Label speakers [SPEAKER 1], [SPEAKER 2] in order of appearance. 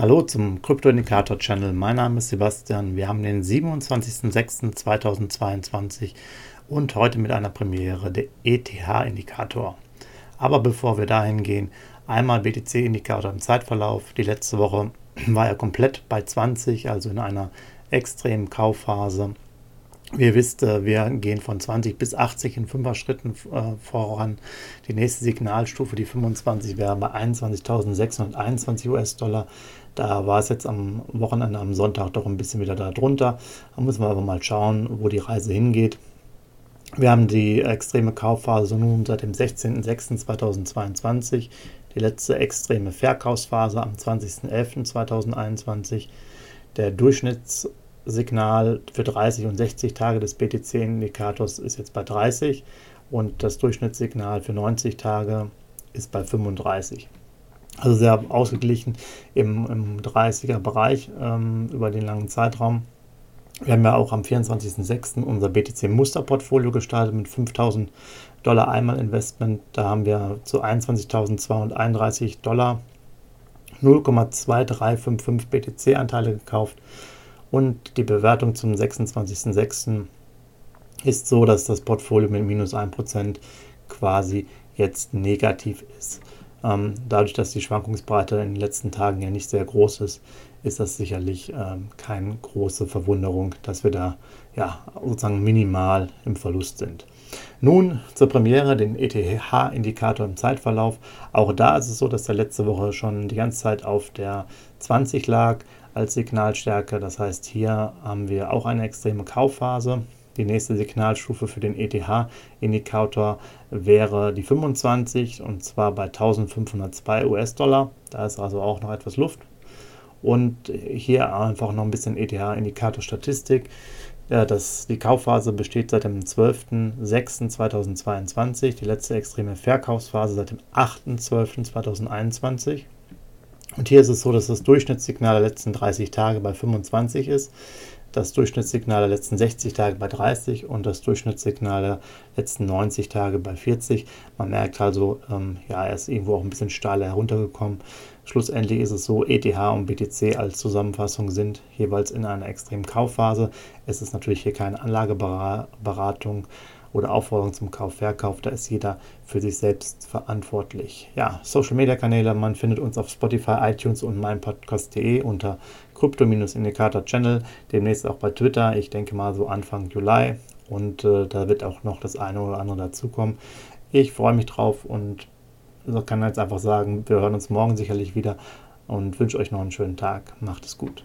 [SPEAKER 1] Hallo zum Kryptoindikator-Channel. Mein Name ist Sebastian. Wir haben den 27.06.2022 und heute mit einer Premiere der ETH-Indikator. Aber bevor wir dahin gehen, einmal BTC-Indikator im Zeitverlauf. Die letzte Woche war er komplett bei 20, also in einer extremen Kaufphase. Wie ihr wisst, äh, wir gehen von 20 bis 80 in 5er Schritten äh, voran. Die nächste Signalstufe, die 25, wäre bei 21.621 US-Dollar. Da war es jetzt am Wochenende, am Sonntag doch ein bisschen wieder da drunter. Da müssen wir aber mal schauen, wo die Reise hingeht. Wir haben die extreme Kaufphase nun seit dem 16.06.2022, die letzte extreme Verkaufsphase am 20.11.2021. Der Durchschnitts Signal für 30 und 60 Tage des BTC-Indikators ist jetzt bei 30 und das Durchschnittssignal für 90 Tage ist bei 35. Also sehr ausgeglichen im, im 30er Bereich ähm, über den langen Zeitraum. Wir haben ja auch am 24.06. unser BTC-Musterportfolio gestartet mit 5000 Dollar Einmal-Investment. Da haben wir zu 21.231 Dollar 0,2355 BTC-Anteile gekauft und die Bewertung zum 26.06. ist so, dass das Portfolio mit minus 1% quasi jetzt negativ ist. Ähm, dadurch, dass die Schwankungsbreite in den letzten Tagen ja nicht sehr groß ist, ist das sicherlich ähm, keine große Verwunderung, dass wir da ja sozusagen minimal im Verlust sind. Nun zur Premiere, den ETH-Indikator im Zeitverlauf. Auch da ist es so, dass der letzte Woche schon die ganze Zeit auf der 20 lag als Signalstärke. Das heißt, hier haben wir auch eine extreme Kaufphase. Die nächste Signalstufe für den ETH-Indikator wäre die 25 und zwar bei 1502 US-Dollar. Da ist also auch noch etwas Luft. Und hier einfach noch ein bisschen ETH-Indikator-Statistik. Ja, das, die Kaufphase besteht seit dem 12.06.2022, die letzte extreme Verkaufsphase seit dem 8.12.2021. Und hier ist es so, dass das Durchschnittssignal der letzten 30 Tage bei 25 ist, das Durchschnittssignal der letzten 60 Tage bei 30 und das Durchschnittssignal der letzten 90 Tage bei 40. Man merkt also, ähm, ja, er ist irgendwo auch ein bisschen steiler heruntergekommen. Schlussendlich ist es so, ETH und BTC als Zusammenfassung sind jeweils in einer extremen Kaufphase. Es ist natürlich hier keine Anlageberatung oder Aufforderung zum Kauf, Verkauf, da ist jeder für sich selbst verantwortlich. Ja, Social Media Kanäle, man findet uns auf Spotify, iTunes und meinpodcast.de unter Krypto-Indikator Channel, demnächst auch bei Twitter, ich denke mal so Anfang Juli und äh, da wird auch noch das eine oder andere dazukommen. Ich freue mich drauf und kann jetzt einfach sagen, wir hören uns morgen sicherlich wieder und wünsche euch noch einen schönen Tag. Macht es gut.